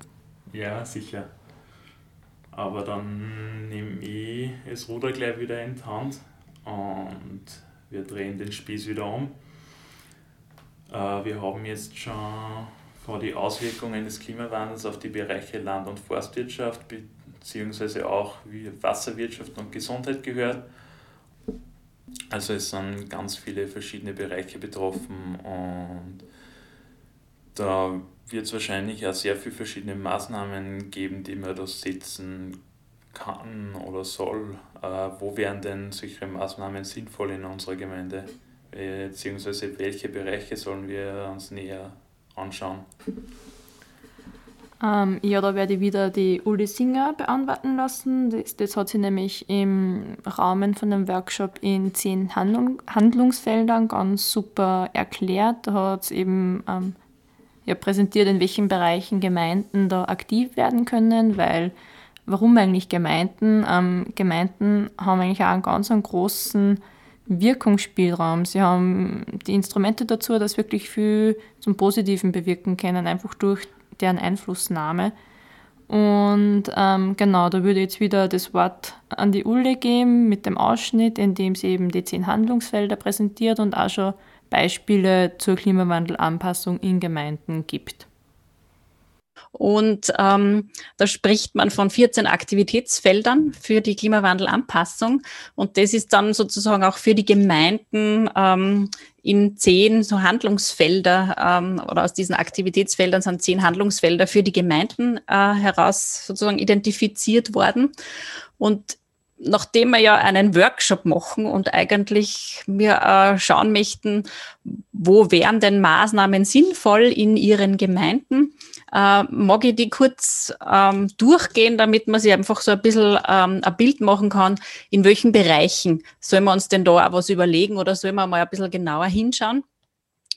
Ja, sicher. Aber dann nehme ich das Ruder gleich wieder in die Hand und wir drehen den Spieß wieder um. Äh, wir haben jetzt schon vor die Auswirkungen des Klimawandels auf die Bereiche Land- und Forstwirtschaft bzw. auch wie Wasserwirtschaft und Gesundheit gehört. Also es sind ganz viele verschiedene Bereiche betroffen und da wird es wahrscheinlich auch sehr viele verschiedene Maßnahmen geben, die man da setzen kann oder soll. Äh, wo wären denn solche Maßnahmen sinnvoll in unserer Gemeinde? Beziehungsweise welche Bereiche sollen wir uns näher anschauen? Ähm, ja, da werde ich wieder die Uli Singer beantworten lassen. Das, das hat sie nämlich im Rahmen von einem Workshop in zehn Handlung, Handlungsfeldern ganz super erklärt. Da hat es eben ähm, ja, präsentiert, in welchen Bereichen Gemeinden da aktiv werden können, weil warum eigentlich Gemeinden? Ähm, Gemeinden haben eigentlich auch einen ganz einen großen Wirkungsspielraum. Sie haben die Instrumente dazu, dass wirklich viel zum Positiven bewirken können, einfach durch deren Einflussnahme. Und ähm, genau, da würde jetzt wieder das Wort an die Ulle geben mit dem Ausschnitt, in dem sie eben die zehn Handlungsfelder präsentiert und auch schon Beispiele zur Klimawandelanpassung in Gemeinden gibt. Und ähm, da spricht man von 14 Aktivitätsfeldern für die Klimawandelanpassung. Und das ist dann sozusagen auch für die Gemeinden ähm, in zehn so Handlungsfelder ähm, oder aus diesen Aktivitätsfeldern sind zehn Handlungsfelder für die Gemeinden äh, heraus sozusagen identifiziert worden. Und nachdem wir ja einen Workshop machen und eigentlich wir äh, schauen möchten, wo wären denn Maßnahmen sinnvoll in Ihren Gemeinden, äh, mag ich die kurz ähm, durchgehen, damit man sich einfach so ein bisschen ähm, ein Bild machen kann, in welchen Bereichen sollen wir uns denn da auch was überlegen oder sollen wir mal ein bisschen genauer hinschauen.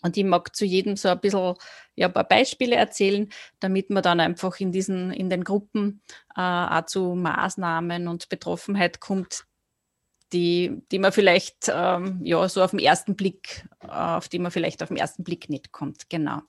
Und ich mag zu jedem so ein bisschen ja, ein paar Beispiele erzählen, damit man dann einfach in diesen, in den Gruppen äh, auch zu Maßnahmen und Betroffenheit kommt, die, die man vielleicht ähm, ja so auf den ersten Blick, äh, auf die man vielleicht auf den ersten Blick nicht kommt. Genau.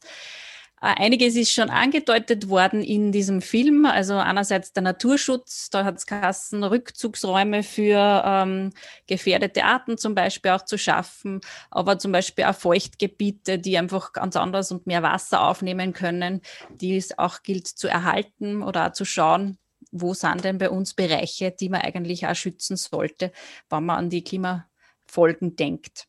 Äh, einiges ist schon angedeutet worden in diesem Film. Also einerseits der Naturschutz, da hat es Kassen, Rückzugsräume für ähm, gefährdete Arten zum Beispiel auch zu schaffen, aber zum Beispiel auch Feuchtgebiete, die einfach ganz anders und mehr Wasser aufnehmen können, die es auch gilt zu erhalten oder auch zu schauen, wo sind denn bei uns Bereiche, die man eigentlich auch schützen sollte, wenn man an die Klimafolgen denkt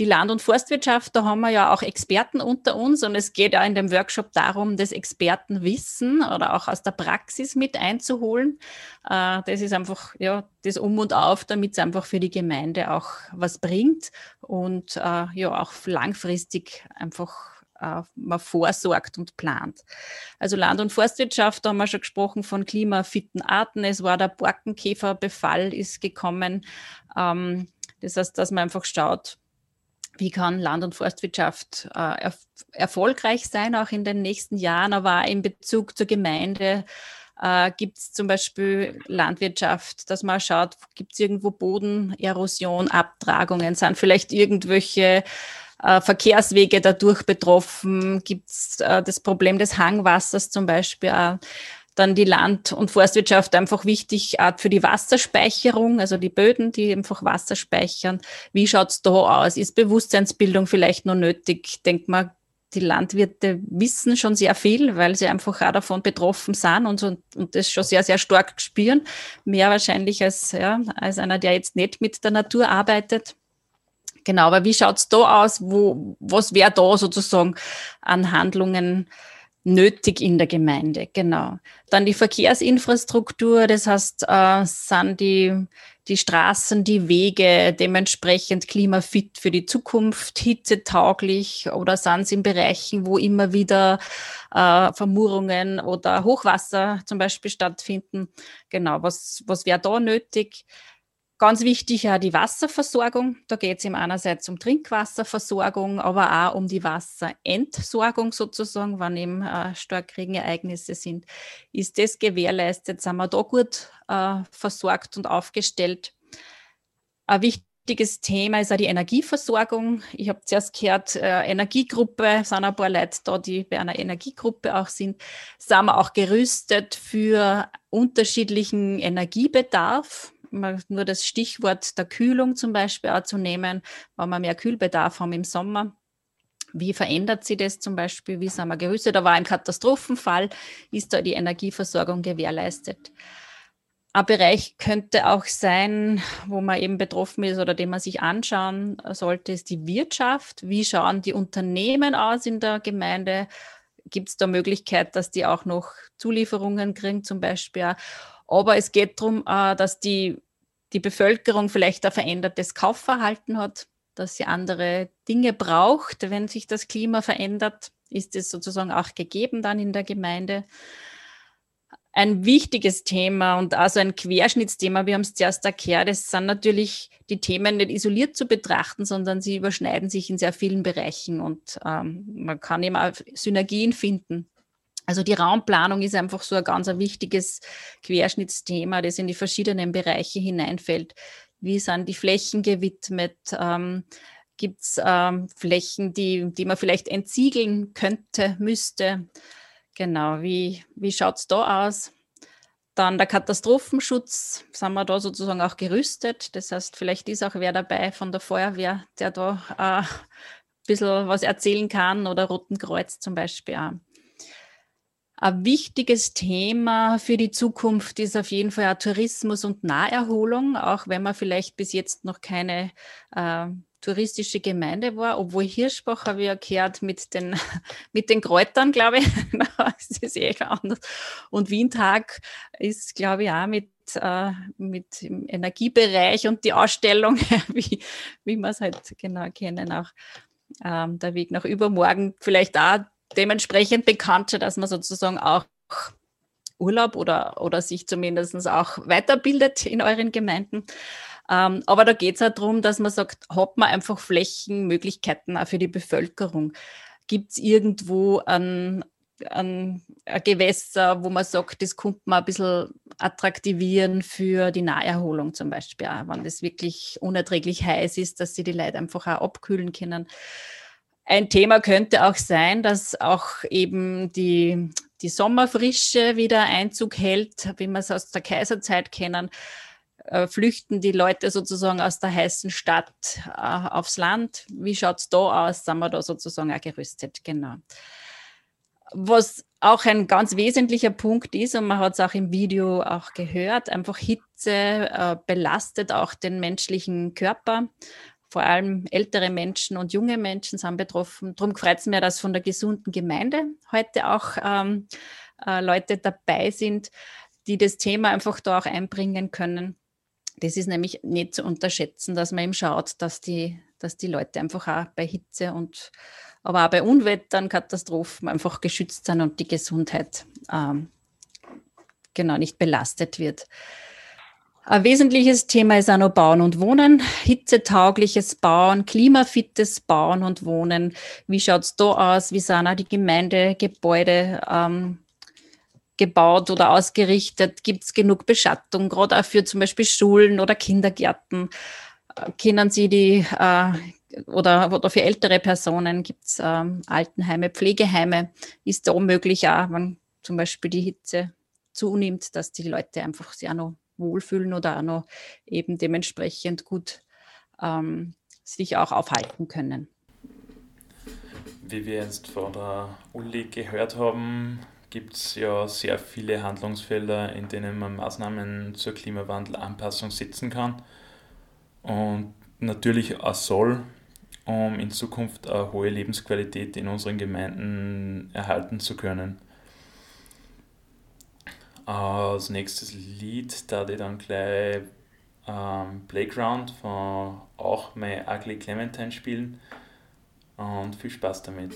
die Land- und Forstwirtschaft, da haben wir ja auch Experten unter uns und es geht ja in dem Workshop darum, das Expertenwissen oder auch aus der Praxis mit einzuholen. Äh, das ist einfach ja das Um und Auf, damit es einfach für die Gemeinde auch was bringt und äh, ja auch langfristig einfach äh, man vorsorgt und plant. Also Land- und Forstwirtschaft, da haben wir schon gesprochen von klimafitten Arten. Es war der Borkenkäferbefall ist gekommen. Ähm, das heißt, dass man einfach schaut, wie kann Land- und Forstwirtschaft äh, er erfolgreich sein, auch in den nächsten Jahren, aber in Bezug zur Gemeinde äh, gibt es zum Beispiel Landwirtschaft, dass man schaut, gibt es irgendwo Bodenerosion, Abtragungen, sind vielleicht irgendwelche äh, Verkehrswege dadurch betroffen, gibt es äh, das Problem des Hangwassers zum Beispiel. Dann die Land- und Forstwirtschaft einfach wichtig für die Wasserspeicherung, also die Böden, die einfach Wasser speichern. Wie schaut's da aus? Ist Bewusstseinsbildung vielleicht noch nötig? Denkt man, die Landwirte wissen schon sehr viel, weil sie einfach auch davon betroffen sind und, und, und das schon sehr, sehr stark spüren. Mehr wahrscheinlich als, ja, als einer, der jetzt nicht mit der Natur arbeitet. Genau, aber wie schaut's da aus? Wo, was wäre da sozusagen an Handlungen nötig in der Gemeinde, genau. Dann die Verkehrsinfrastruktur, das heißt, äh, sind die, die Straßen, die Wege dementsprechend klimafit für die Zukunft, hitzetauglich oder sind sie in Bereichen, wo immer wieder äh, Vermurungen oder Hochwasser zum Beispiel stattfinden. Genau, was, was wäre da nötig? Ganz wichtig ja die Wasserversorgung. Da geht es ihm einerseits um Trinkwasserversorgung, aber auch um die Wasserentsorgung sozusagen, wenn eben äh, Starkregenereignisse sind. Ist das gewährleistet? Sind wir da gut äh, versorgt und aufgestellt? Ein wichtiges Thema ist auch die Energieversorgung. Ich habe zuerst gehört, äh, Energiegruppe, sind ein paar Leute da, die bei einer Energiegruppe auch sind. Sind wir auch gerüstet für unterschiedlichen Energiebedarf. Nur das Stichwort der Kühlung zum Beispiel auch zu nehmen, wenn wir mehr Kühlbedarf haben im Sommer. Wie verändert sich das zum Beispiel? Wie sind wir gerüstet? Da war ein Katastrophenfall, ist da die Energieversorgung gewährleistet? Ein Bereich könnte auch sein, wo man eben betroffen ist oder den man sich anschauen sollte, ist die Wirtschaft. Wie schauen die Unternehmen aus in der Gemeinde? Gibt es da Möglichkeit, dass die auch noch Zulieferungen kriegen zum Beispiel? Aber es geht darum, äh, dass die, die Bevölkerung vielleicht ein verändertes Kaufverhalten hat, dass sie andere Dinge braucht, wenn sich das Klima verändert. Ist es sozusagen auch gegeben dann in der Gemeinde? ein wichtiges Thema und also ein Querschnittsthema. Wir haben es zuerst erklärt. Es sind natürlich die Themen nicht isoliert zu betrachten, sondern sie überschneiden sich in sehr vielen Bereichen und ähm, man kann eben auch Synergien finden. Also die Raumplanung ist einfach so ein ganz ein wichtiges Querschnittsthema, das in die verschiedenen Bereiche hineinfällt. Wie sind die Flächen gewidmet? Ähm, Gibt es ähm, Flächen, die, die man vielleicht entsiegeln könnte, müsste? Genau, wie, wie schaut es da aus? Dann der Katastrophenschutz, sind wir da sozusagen auch gerüstet. Das heißt, vielleicht ist auch wer dabei von der Feuerwehr, der da äh, ein bisschen was erzählen kann oder Roten Kreuz zum Beispiel auch. Ein wichtiges Thema für die Zukunft ist auf jeden Fall Tourismus und Naherholung, auch wenn man vielleicht bis jetzt noch keine äh, touristische Gemeinde war, obwohl Hirschbach habe ich ja gehört mit den, mit den Kräutern, glaube ich. das ist eh anders. Und Windhag ist, glaube ich, auch mit, äh, mit im Energiebereich und die Ausstellung, wie, wie wir es halt genau kennen, auch ähm, der Weg nach übermorgen vielleicht auch dementsprechend bekannt, dass man sozusagen auch Urlaub oder, oder sich zumindest auch weiterbildet in euren Gemeinden. Ähm, aber da geht es auch darum, dass man sagt, hat man einfach Flächenmöglichkeiten auch für die Bevölkerung. Gibt es irgendwo ein, ein, ein, Gewässer, wo man sagt, das könnte man ein bisschen attraktivieren für die Naherholung zum Beispiel, auch, wenn das wirklich unerträglich heiß ist, dass sie die Leute einfach auch abkühlen können. Ein Thema könnte auch sein, dass auch eben die, die Sommerfrische wieder Einzug hält, wie wir es aus der Kaiserzeit kennen äh, flüchten die Leute sozusagen aus der heißen Stadt äh, aufs Land? Wie schaut es da aus? Sind wir da sozusagen auch gerüstet? Genau. Was auch ein ganz wesentlicher Punkt ist, und man hat es auch im Video auch gehört, einfach Hitze äh, belastet auch den menschlichen Körper. Vor allem ältere Menschen und junge Menschen sind betroffen. Darum freut es mir, dass von der gesunden Gemeinde heute auch ähm, äh, Leute dabei sind, die das Thema einfach da auch einbringen können. Das ist nämlich nicht zu unterschätzen, dass man eben schaut, dass die, dass die Leute einfach auch bei Hitze und aber auch bei Unwettern, Katastrophen einfach geschützt sind und die Gesundheit ähm, genau nicht belastet wird. Ein wesentliches Thema ist auch noch Bauen und Wohnen, hitzetaugliches Bauen, klimafittes Bauen und Wohnen. Wie schaut es da aus? Wie sind auch die Gemeindegebäude ähm, gebaut oder ausgerichtet? Gibt es genug Beschattung, gerade auch für zum Beispiel Schulen oder Kindergärten? Äh, kennen Sie die äh, oder, oder für ältere Personen gibt es ähm, Altenheime, Pflegeheime? Ist da möglich auch, wenn zum Beispiel die Hitze zunimmt, dass die Leute einfach auch noch wohlfühlen oder auch noch eben dementsprechend gut ähm, sich auch aufhalten können. Wie wir jetzt von der Uli gehört haben, gibt es ja sehr viele Handlungsfelder, in denen man Maßnahmen zur Klimawandelanpassung setzen kann und natürlich auch soll, um in Zukunft eine hohe Lebensqualität in unseren Gemeinden erhalten zu können. Als nächstes Lied da ich dann gleich ähm, Playground von auch My Ugly Clementine spielen und viel Spaß damit.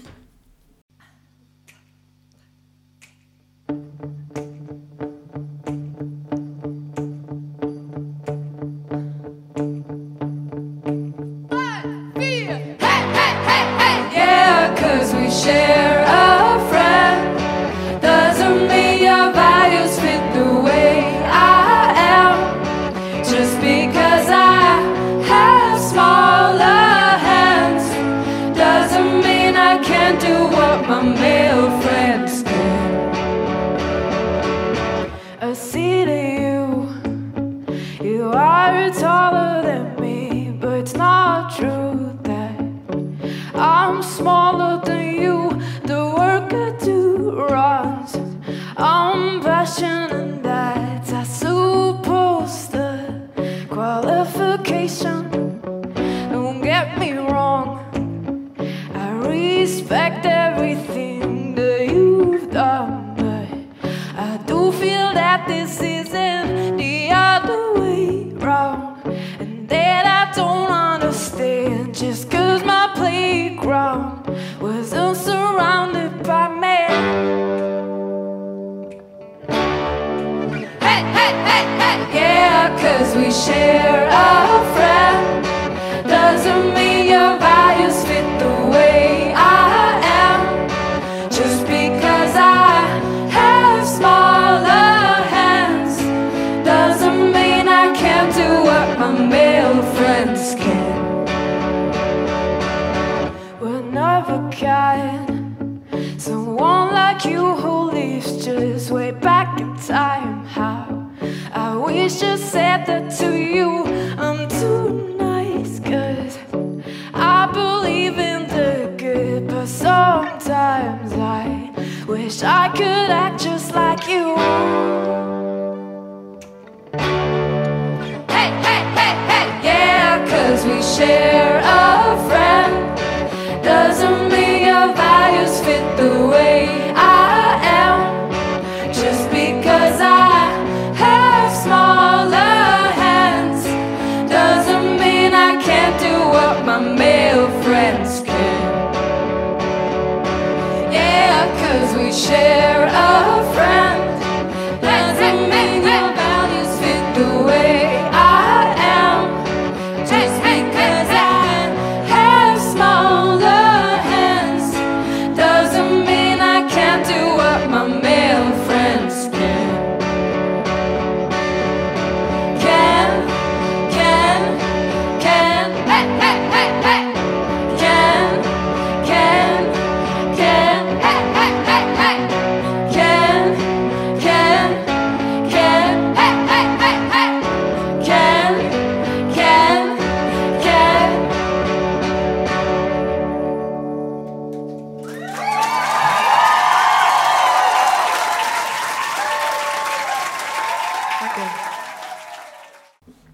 because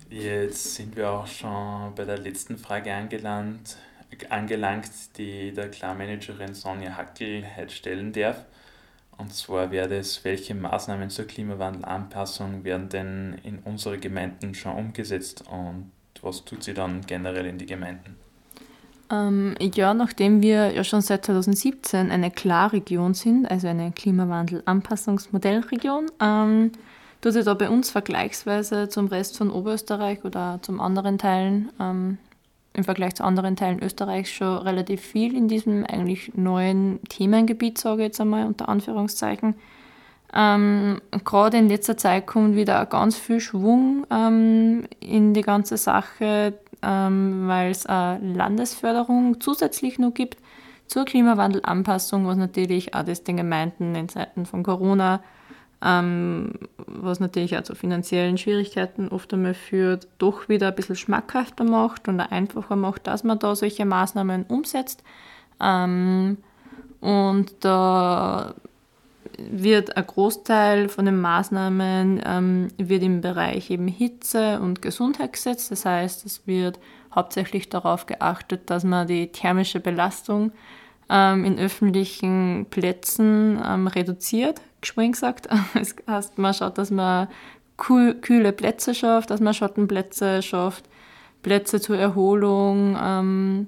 Jetzt sind wir auch schon bei der letzten Frage angelangt, angelangt die der Klarmanagerin Sonja Hackel heute stellen darf. Und zwar wäre es, welche Maßnahmen zur Klimawandelanpassung werden denn in unsere Gemeinden schon umgesetzt und was tut sie dann generell in die Gemeinden? Ähm, ja, nachdem wir ja schon seit 2017 eine Klarregion sind, also eine Klimawandel-Anpassungsmodellregion, ähm, tut sich da bei uns vergleichsweise zum Rest von Oberösterreich oder zum anderen Teilen, ähm, im Vergleich zu anderen Teilen Österreichs schon relativ viel in diesem eigentlich neuen Themengebiet, sage ich jetzt einmal unter Anführungszeichen. Ähm, Gerade in letzter Zeit kommt wieder ganz viel Schwung ähm, in die ganze Sache, ähm, weil es Landesförderung zusätzlich noch gibt zur Klimawandelanpassung, was natürlich auch das den Gemeinden in Zeiten von Corona, ähm, was natürlich auch zu finanziellen Schwierigkeiten oft einmal führt, doch wieder ein bisschen schmackhafter macht und einfacher macht, dass man da solche Maßnahmen umsetzt. Ähm, und da wird ein Großteil von den Maßnahmen ähm, wird im Bereich eben Hitze und Gesundheit gesetzt. Das heißt, es wird hauptsächlich darauf geachtet, dass man die thermische Belastung ähm, in öffentlichen Plätzen ähm, reduziert, geschwind gesagt. Das heißt, man schaut, dass man kühl, kühle Plätze schafft, dass man Schattenplätze schafft, Plätze zur Erholung, ähm,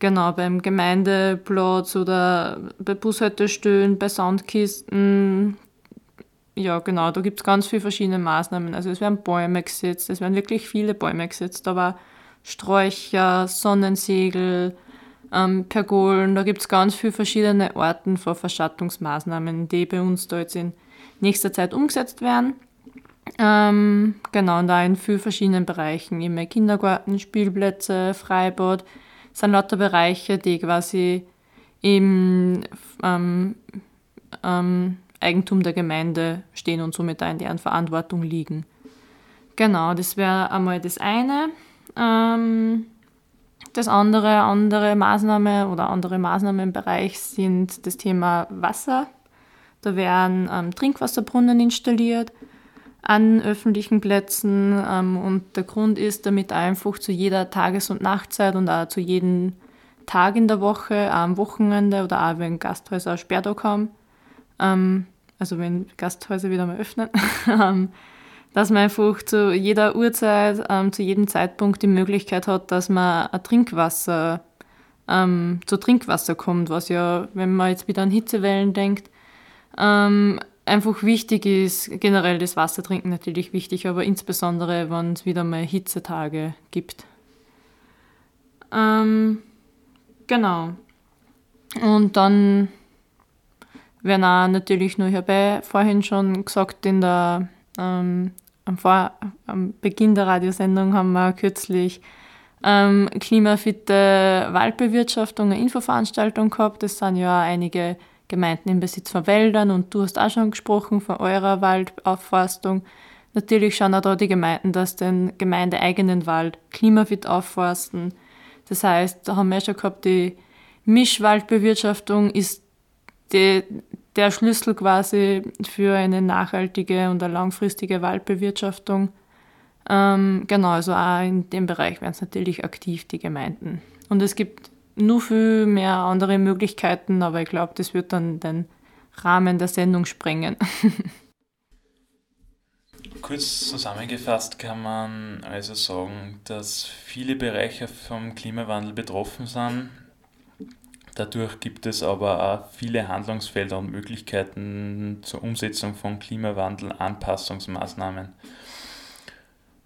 Genau, beim Gemeindeplatz oder bei Bushaltestellen, bei Soundkisten. Ja, genau, da gibt es ganz viele verschiedene Maßnahmen. Also es werden Bäume gesetzt, es werden wirklich viele Bäume gesetzt, aber Sträucher, Sonnensegel, ähm, Pergolen, da gibt es ganz viele verschiedene Arten von Verschattungsmaßnahmen, die bei uns da jetzt in nächster Zeit umgesetzt werden. Ähm, genau, und da in vielen verschiedenen Bereichen, immer Kindergarten, Spielplätze, Freibad, sind lauter Bereiche, die quasi im ähm, ähm, Eigentum der Gemeinde stehen und somit da in deren Verantwortung liegen. Genau, das wäre einmal das eine. Ähm, das andere, andere Maßnahme oder andere Maßnahmen im Bereich sind das Thema Wasser. Da werden ähm, Trinkwasserbrunnen installiert an öffentlichen Plätzen ähm, und der Grund ist, damit einfach zu jeder Tages- und Nachtzeit und auch zu jedem Tag in der Woche, auch am Wochenende oder auch wenn Gasthäuser Sperrtag haben, ähm, also wenn Gasthäuser wieder mal öffnen, ähm, dass man einfach zu jeder Uhrzeit, ähm, zu jedem Zeitpunkt die Möglichkeit hat, dass man ein Trinkwasser, ähm, zu Trinkwasser kommt, was ja, wenn man jetzt wieder an Hitzewellen denkt, ähm, einfach wichtig ist, generell das Wasser trinken natürlich wichtig, aber insbesondere, wenn es wieder mal Hitzetage gibt. Ähm, genau. Und dann werden auch natürlich nur, ich vorhin schon gesagt, in der, ähm, am, Vor am Beginn der Radiosendung haben wir kürzlich ähm, klimafitte Waldbewirtschaftung, eine Infoveranstaltung gehabt. Das sind ja einige Gemeinden im Besitz von Wäldern und du hast auch schon gesprochen von eurer Waldaufforstung. Natürlich schauen auch da die Gemeinden, dass den gemeindeeigenen Wald klimafit aufforsten. Das heißt, da haben wir schon gehabt, die Mischwaldbewirtschaftung ist die, der Schlüssel quasi für eine nachhaltige und eine langfristige Waldbewirtschaftung. Ähm, genau, also auch in dem Bereich werden es natürlich aktiv, die Gemeinden. Und es gibt nur viel mehr andere Möglichkeiten, aber ich glaube, das wird dann den Rahmen der Sendung sprengen. Kurz zusammengefasst kann man also sagen, dass viele Bereiche vom Klimawandel betroffen sind. Dadurch gibt es aber auch viele Handlungsfelder und Möglichkeiten zur Umsetzung von Klimawandel-Anpassungsmaßnahmen.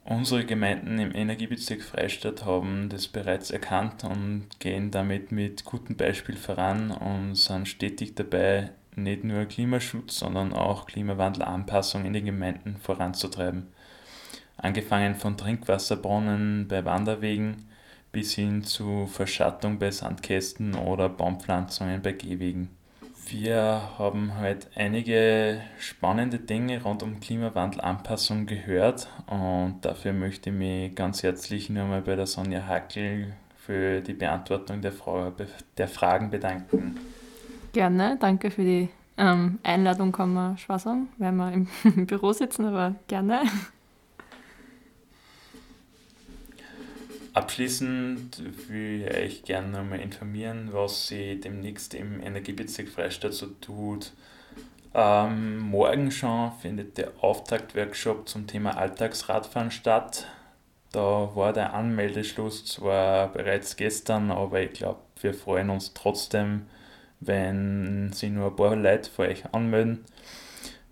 Unsere Gemeinden im Energiebezirk Freistadt haben das bereits erkannt und gehen damit mit gutem Beispiel voran und sind stetig dabei, nicht nur Klimaschutz, sondern auch Klimawandelanpassung in den Gemeinden voranzutreiben. Angefangen von Trinkwasserbrunnen bei Wanderwegen bis hin zu Verschattung bei Sandkästen oder Baumpflanzungen bei Gehwegen. Wir haben heute einige spannende Dinge rund um Klimawandelanpassung gehört und dafür möchte ich mich ganz herzlich nur mal bei der Sonja Hackel für die Beantwortung der, Frage, der Fragen bedanken. Gerne, danke für die ähm, Einladung, kann man sagen, weil wir im Büro sitzen, aber gerne. Abschließend will ich euch gerne nochmal informieren, was sie demnächst im Energiebezirk Freistadt so tut. Ähm, morgen schon findet der Auftaktworkshop zum Thema Alltagsradfahren statt. Da war der Anmeldeschluss zwar bereits gestern, aber ich glaube, wir freuen uns trotzdem, wenn sich nur ein paar Leute für euch anmelden.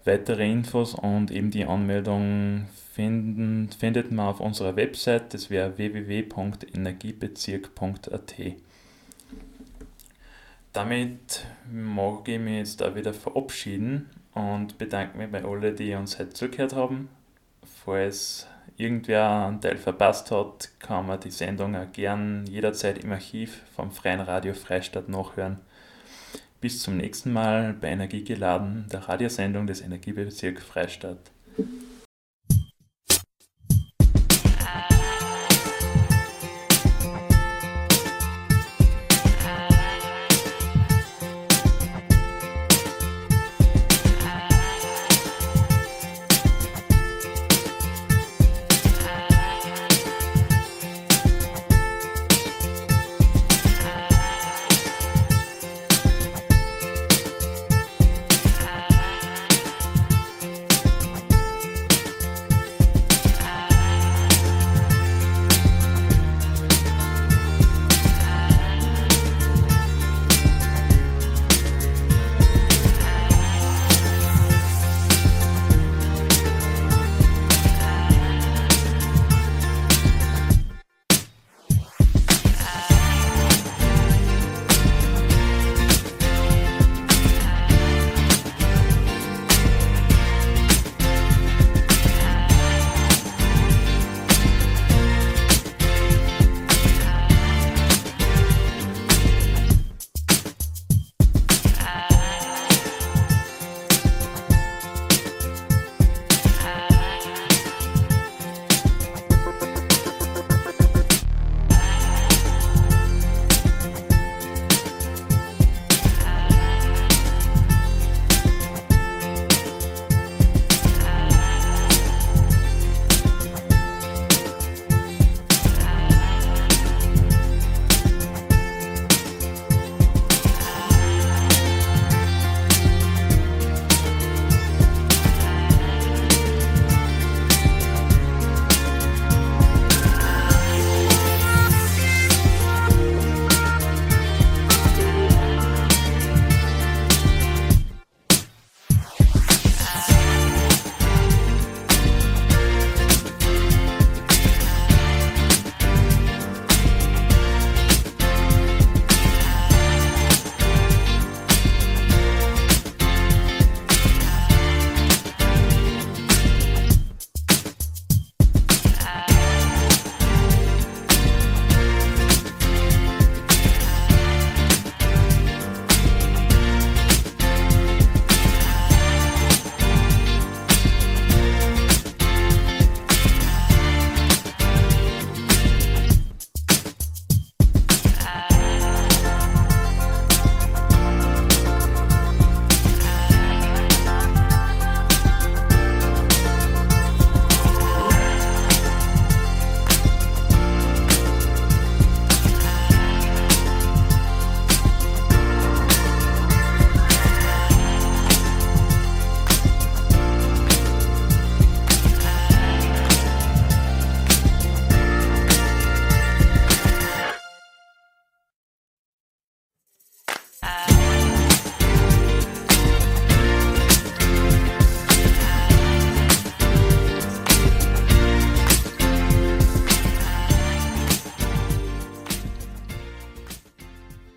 Weitere Infos und eben die Anmeldung finden, findet man auf unserer Website, das wäre www.energiebezirk.at. Damit mag ich mich jetzt da wieder verabschieden und bedanke mich bei allen, die uns heute zugehört haben. Falls irgendwer einen Teil verpasst hat, kann man die Sendung auch gern jederzeit im Archiv vom Freien Radio Freistadt nachhören. Bis zum nächsten Mal bei Energiegeladen, der Radiosendung des Energiebezirks Freistadt.